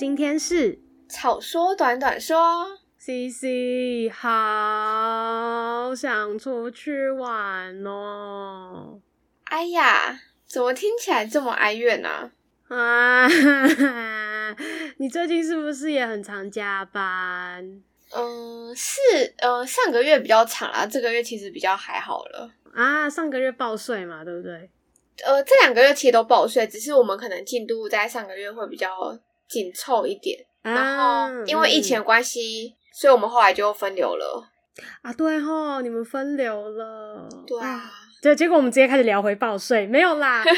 今天是草说短短说，CC 好想出去玩哦。哎呀，怎么听起来这么哀怨呢？啊，你最近是不是也很常加班？嗯，是，呃，上个月比较长啦，这个月其实比较还好了。啊，上个月报税嘛，对不对？呃，这两个月其实都报税，只是我们可能进度在上个月会比较紧凑一点。啊、然后因为疫情的关系，嗯、所以我们后来就分流了。啊，对吼，你们分流了。对啊，对，结果我们直接开始聊回报税，没有啦。是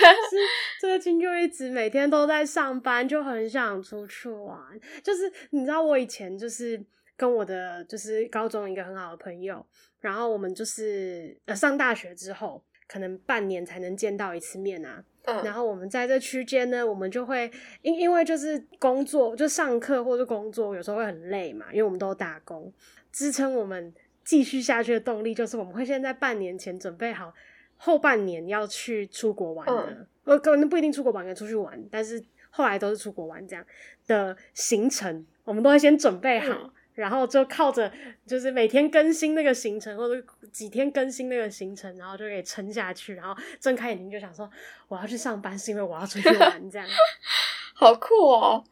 最近就一直每天都在上班，就很想出去玩。就是你知道，我以前就是跟我的就是高中一个很好的朋友，然后我们就是呃上大学之后。可能半年才能见到一次面啊，嗯，然后我们在这区间呢，我们就会因因为就是工作，就上课或者工作，有时候会很累嘛，因为我们都打工，支撑我们继续下去的动力就是我们会先在半年前准备好后半年要去出国玩的，呃、嗯，可能不一定出国玩，可以出去玩，但是后来都是出国玩这样的行程，我们都会先准备好。嗯然后就靠着，就是每天更新那个行程，或者几天更新那个行程，然后就可以撑下去。然后睁开眼睛就想说，我要去上班，是因为我要出去玩，这样。好酷哦！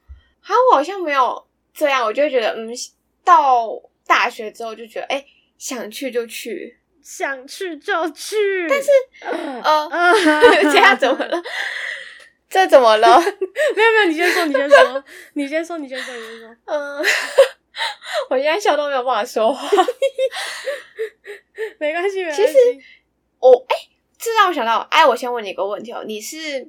好，我好像没有这样，我就会觉得，嗯，到大学之后就觉得，哎，想去就去，想去就去。但是，呃，呃 这样怎么了？这怎么了？没有没有，你先说，你先说，你先说，你先说，你先说，嗯。我现在笑都没有办法说话，没关系，没关系。其实我哎，这让我想到，哎，我先问你一个问题哦，你是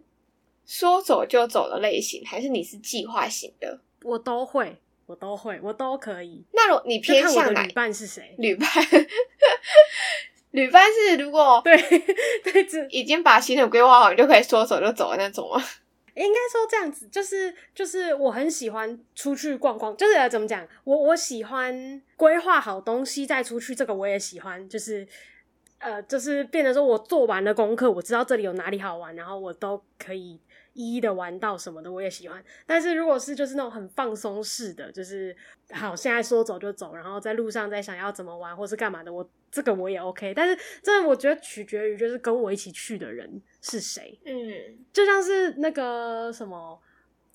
说走就走的类型，还是你是计划型的？我都会，我都会，我都可以。那如你偏向哪？旅伴是谁？旅伴，旅伴是如果对对，已经把行程规划好，你就可以说走就走的那种吗？应该说这样子，就是就是我很喜欢出去逛逛，就是怎么讲，我我喜欢规划好东西再出去，这个我也喜欢，就是呃，就是变成说我做完了功课，我知道这里有哪里好玩，然后我都可以。一一的玩到什么的我也喜欢，但是如果是就是那种很放松式的，就是好现在说走就走，然后在路上再想要怎么玩或是干嘛的，我这个我也 OK。但是这我觉得取决于就是跟我一起去的人是谁，嗯，就像是那个什么，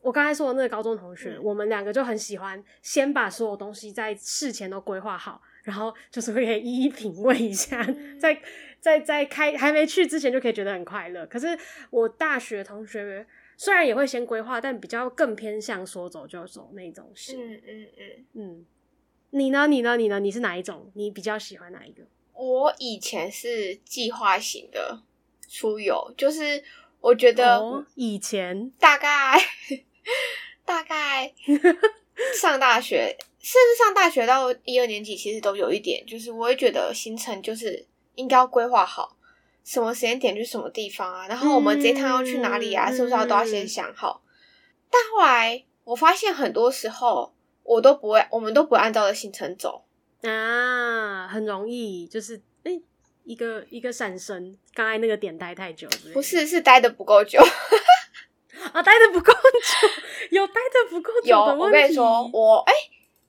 我刚才说的那个高中同学，嗯、我们两个就很喜欢先把所有东西在事前都规划好，然后就是会可以一一品味一下，嗯、在。在在开还没去之前就可以觉得很快乐。可是我大学同学虽然也会先规划，但比较更偏向说走就走那种型。嗯嗯嗯嗯。你呢？你呢？你呢？你是哪一种？你比较喜欢哪一个？我以前是计划型的出游，就是我觉得、哦、以前大概大概 上大学，甚至上大学到一二年级，其实都有一点，就是我会觉得行程就是。应该要规划好什么时间点去什么地方啊，然后我们这一趟要去哪里啊？嗯、是不是要都要先想好？嗯、但后来我发现很多时候我都不会，我们都不按照的行程走啊，很容易就是哎、欸，一个一个闪身，刚才那个点待太久是不是？不是，是待的不够久啊，待的不够久，有 待的不够久 有，我跟你说，我哎。欸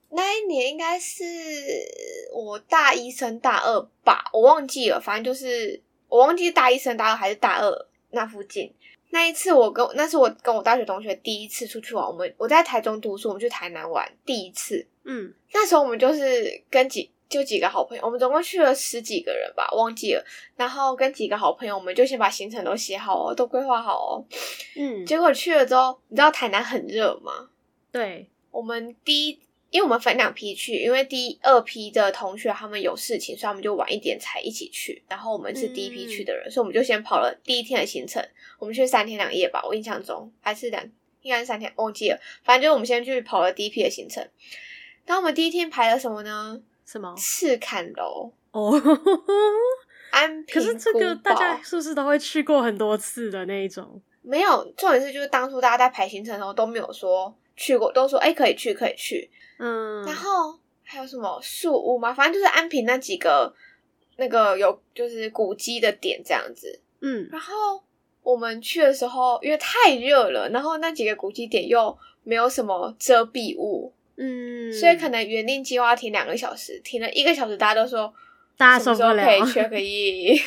那一年应该是我大一升大二吧，我忘记了，反正就是我忘记大一升大二还是大二那附近。那一次我跟那是我跟我大学同学第一次出去玩，我们我在台中读书，我们去台南玩第一次。嗯，那时候我们就是跟几就几个好朋友，我们总共去了十几个人吧，忘记了。然后跟几个好朋友，我们就先把行程都写好哦，都规划好哦。嗯，结果去了之后，你知道台南很热吗？对，我们第一。因为我们分两批去，因为第二批的同学他们有事情，所以我们就晚一点才一起去。然后我们是第一批去的人，嗯、所以我们就先跑了第一天的行程。我们去三天两夜吧，我印象中还是两，应该是三天，忘记了。反正就是我们先去跑了第一批的行程。然后我们第一天排了什么呢？什么？赤坎楼哦，安平。可是这个大家是不是都会去过很多次的那一种？没有，重点是就是当初大家在排行程的时候都没有说去过，都说哎、欸、可以去可以去。嗯，然后还有什么树屋吗？反正就是安平那几个那个有就是古迹的点这样子。嗯，然后我们去的时候，因为太热了，然后那几个古迹点又没有什么遮蔽物，嗯，所以可能原定计划停两个小时，停了一个小时，大家都说大家受不了，可以缺个一。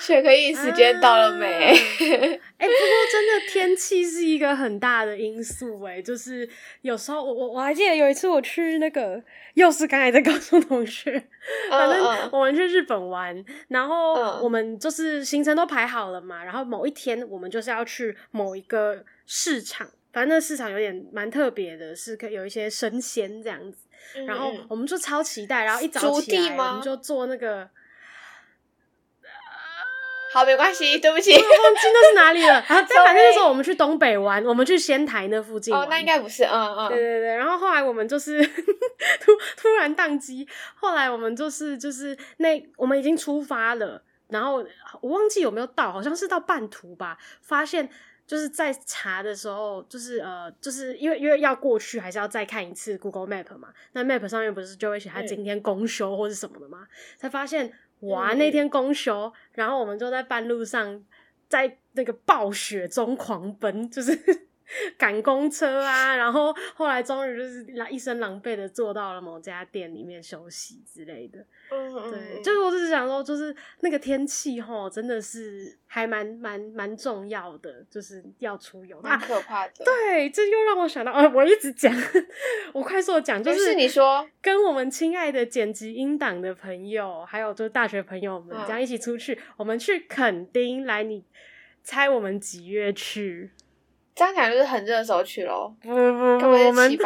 却可以，时间到了没？哎、啊。欸，不过真的天气是一个很大的因素哎，就是有时候我我我还记得有一次我去那个，又是刚才在告诉同学，反正我们去日本玩，然后我们就是行程都排好了嘛，然后某一天我们就是要去某一个市场，反正那市场有点蛮特别的，是可以有一些生鲜这样子，然后我们就超期待，然后一早起来我们就坐那个。好，没关系，对不起，我 忘记那是哪里了。然后但反正那时候我们去东北玩，我们去仙台那附近。哦，那应该不是，嗯嗯。对对对，然后后来我们就是 突突然宕机，后来我们就是就是那我们已经出发了，然后我忘记有没有到，好像是到半途吧，发现就是在查的时候，就是呃，就是因为因为要过去，还是要再看一次 Google Map 嘛。那 Map 上面不是就会写他今天公休或是什么的吗？才发现。哇！那天公休，嗯，然后我们就在半路上，在那个暴雪中狂奔，就是 赶公车啊。然后后来终于就是一身狼狈的坐到了某家店里面休息之类的。嗯，嗯，对，就是我只是想说，就是那个天气齁，真的是还蛮蛮蛮重要的，就是要出游，蛮可怕的。对，这又让我想到，呃，我一直讲，我快速的讲，就是，是你说跟我们亲爱的剪辑音档的朋友，还有就是大学朋友们，这样一起出去，嗯、我们去垦丁，来，你猜我们几月去？这样讲就是很热的时候去咯。不不不，我们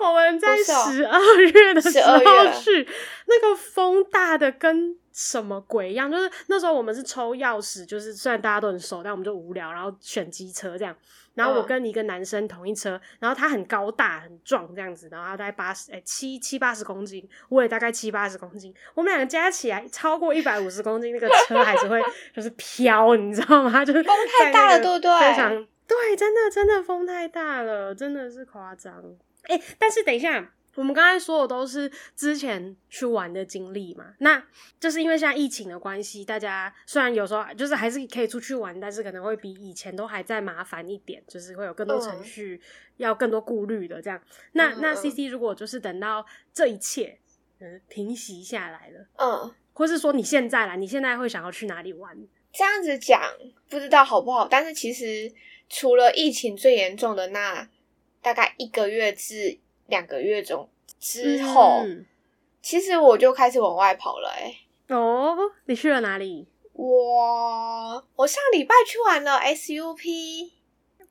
我们在十二月的时候去，那个风大的跟什么鬼一样。就是那时候我们是抽钥匙，就是虽然大家都很熟，但我们就无聊，然后选机车这样。然后我跟一个男生同一车，然后他很高大很壮这样子，然后他大概八十哎七七八十公斤，我也大概七八十公斤，我们两个加起来超过一百五十公斤，那个车还是会就是飘，你知道吗？就是风太大了，对不对？非常。对，真的真的风太大了，真的是夸张。哎，但是等一下，我们刚才说的都是之前去玩的经历嘛，那就是因为现在疫情的关系，大家虽然有时候就是还是可以出去玩，但是可能会比以前都还在麻烦一点，就是会有更多程序，要更多顾虑的这样。那那 CC 如果就是等到这一切嗯平息下来了，嗯，或是说你现在啦，你现在会想要去哪里玩？这样子讲不知道好不好，但是其实。除了疫情最严重的那大概一个月至两个月中之后，嗯，其实我就开始往外跑了，欸。哎，哦，你去了哪里？我我上礼拜去玩了 SUP，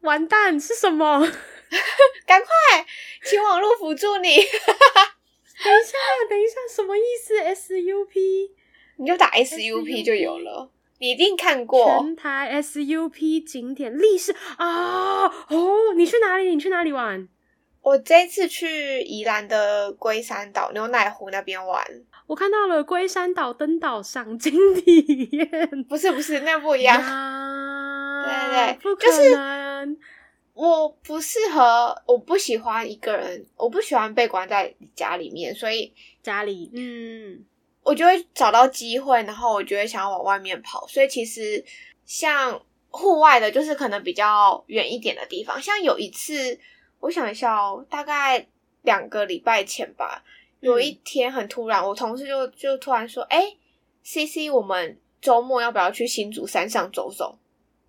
完蛋是什么？赶快，请网络辅助你。等一下，等一下，什么意思？SUP？你就打 SUP 就有了。你一定看过全台 SUP 景点历史啊！哦，你去哪里？你去哪里玩？我这次去宜兰的龟山岛牛奶湖那边玩。我看到了龟山岛登岛赏金体验，不是不是，那不一样。对对对，不可能。就是我不适合，我不喜欢一个人，我不喜欢被关在家里面，所以家里嗯。我就会找到机会，然后我就会想要往外面跑。所以其实像户外的，就是可能比较远一点的地方。像有一次，我想一下哦，大概两个礼拜前吧，有一天很突然，我同事就就突然说：“哎，CC，我们周末要不要去新竹山上走走？”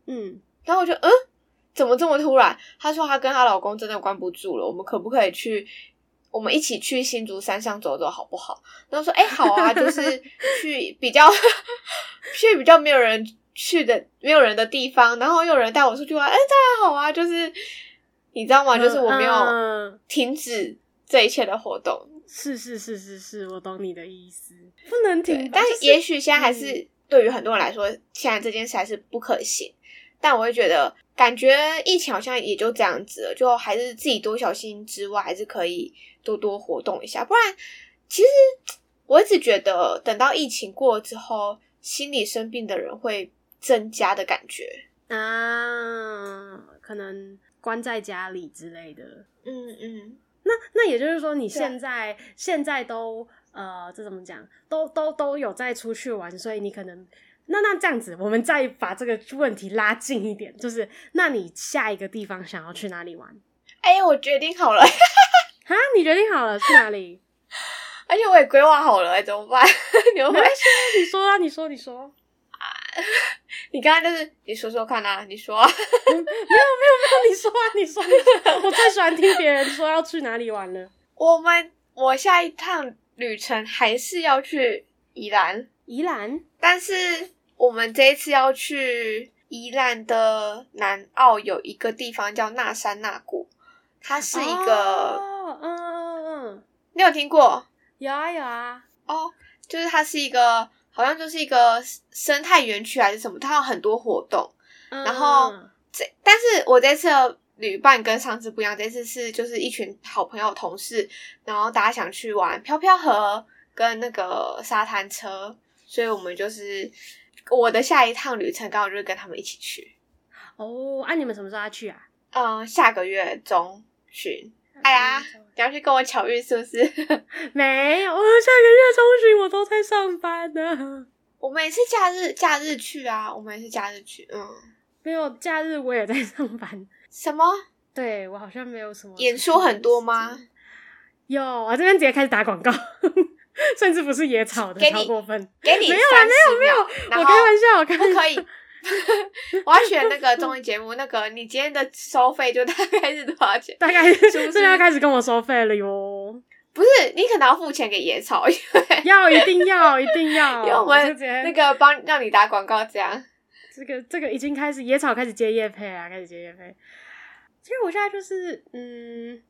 嗯，然后我就嗯，怎么这么突然？她说她跟她老公真的关不住了，我们可不可以去？我们一起去新竹山上走走好不好？然后说：“哎、欸，好啊，就是去比较去比较没有人去的、没有人的地方，然后又有人带我出去玩。哎、欸，当然好啊，就是你知道吗？就是我没有停止这一切的活动。是是是是是，我懂你的意思，不能停。但也许现在还是对于很多人来说，现在这件事还是不可行。但我会觉得，感觉疫情好像也就这样子了，就还是自己多小心之外，还是可以。”多多活动一下，不然其实我一直觉得，等到疫情过了之后，心理生病的人会增加的感觉啊，可能关在家里之类的。嗯嗯，那那也就是说，你现在现在都呃，这怎么讲？都都都有在出去玩，所以你可能那那这样子，我们再把这个问题拉近一点，就是那你下一个地方想要去哪里玩？哎、欸，我决定好了。哈，你决定好了去哪里？而且我也规划好了，怎么办？你会你说啊，你说，你说啊，你刚刚就是你说说看啊，你说、没有没有没有，你说啊，你说，你说，我最喜欢听别人说要去哪里玩了。我们我下一趟旅程还是要去宜兰，宜兰，但是。我们这一次要去宜兰的南澳，有一个地方叫那山那谷，它是一个，嗯嗯嗯，你有听过？有啊有啊，哦，就是它是一个，好像就是一个生态园区还是什么，它有很多活动。嗯、然后这，但是我这次的旅伴跟上次不一样，这次是就是一群好朋友同事，然后大家想去玩漂漂河跟那个沙滩车，所以我们就是。我的下一趟旅程刚好就是跟他们一起去哦。啊，你们什么时候要去啊？嗯，下个月中旬。哎呀，你要去跟我巧遇是不是？没有，我下个月中旬我都在上班呢。我们也是假日假日去啊，我们也是假日去。嗯，没有假日我也在上班。什么？对，我好像没有什么演出很多吗？有我，这边直接开始打广告。甚至不是野草的，超过分。给你没有啊，没有没有，我开玩笑，我开玩笑。不可以。我要选那个综艺节目，那个你今天的收费就大概是多少钱？大概是不是要开始跟我收费了哟？不是，你可能要付钱给野草，因 为要一定要一定要，因为我们那个帮让你打广告这样。这个这个已经开始野草开始接业配啊，开始接业配。其实我现在就是嗯。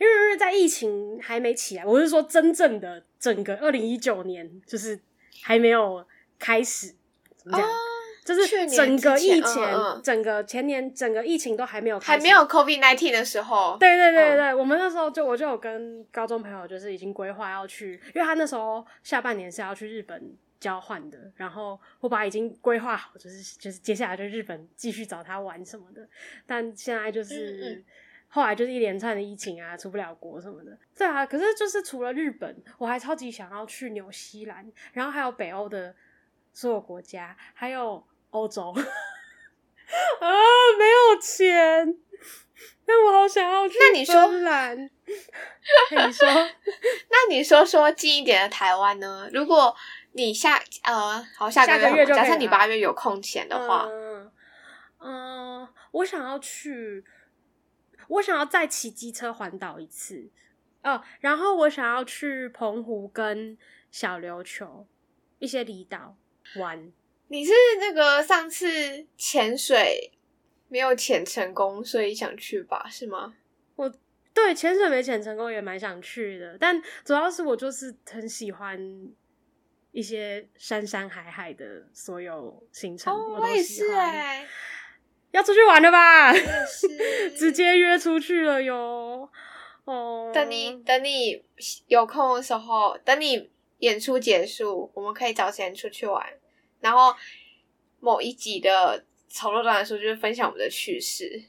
因为因为在疫情还没起来，我是说真正的整个二零一九年就是还没有开始，怎么讲？就是整个疫情，整个前年整个疫情都还没有还没有 COVID nineteen 的时候。对对对对，我们那时候就我就有跟高中朋友就是已经规划要去，因为他那时候下半年是要去日本交换的，然后我把已经规划好，就是就是接下来就日本继续找他玩什么的，但现在就是。后来就是一连串的疫情啊，出不了国什么的。对啊，可是就是除了日本，我还超级想要去纽西兰，然后还有北欧的所有国家，还有欧洲。啊，没有钱，但我好想要去。那你说，你说，那你说说近一点的台湾呢？如果你下呃，好下个月，就假设你八月有空闲的话，嗯，嗯，我想要去。我想要再骑机车环岛一次，哦，然后我想要去澎湖跟小琉球一些离岛玩。你是那个上次潜水没有潜成功，所以想去吧？是吗？我对潜水没潜成功也蛮想去的，但主要是我就是很喜欢一些山山海海的所有行程，哦、我也是哎。欸要出去玩了吧？是直接约出去了哟。哦，等你等你有空的时候，等你演出结束，我们可以找时间出去玩。然后某一集的潮流短说，就是分享我们的趣事。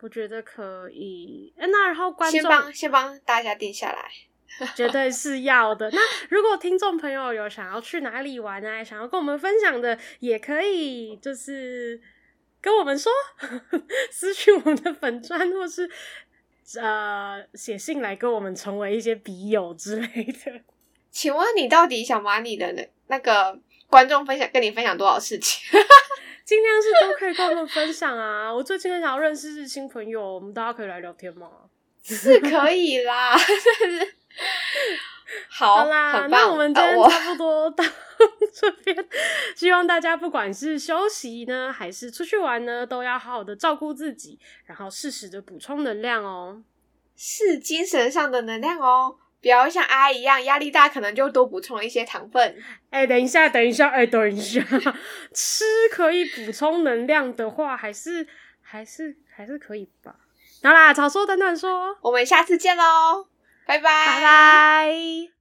我觉得可以。那然后观众先帮先帮大家定下来，绝对是要的。那如果听众朋友有想要去哪里玩啊，想要跟我们分享的，也可以就是。跟我们说，私讯我们的粉专，或是呃写信来跟我们成为一些笔友之类的。请问你到底想把你的那那个观众分享跟你分享多少事情？尽量是都可以跟我们分享啊！我最近很想要认识新朋友，我们大家可以来聊天吗？是可以啦。好，好啦，那我们今天差不多到这边。希望大家不管是休息呢，还是出去玩呢，都要好好的照顾自己，然后适时的补充能量哦，是精神上的能量哦，不要像阿姨一样压力大，可能就多补充一些糖分。哎、欸，等一下，等一下，哎、欸，等一下，吃可以补充能量的话，还是还是还是可以吧？好啦，早说短短说，我们下次见喽。拜拜，拜拜。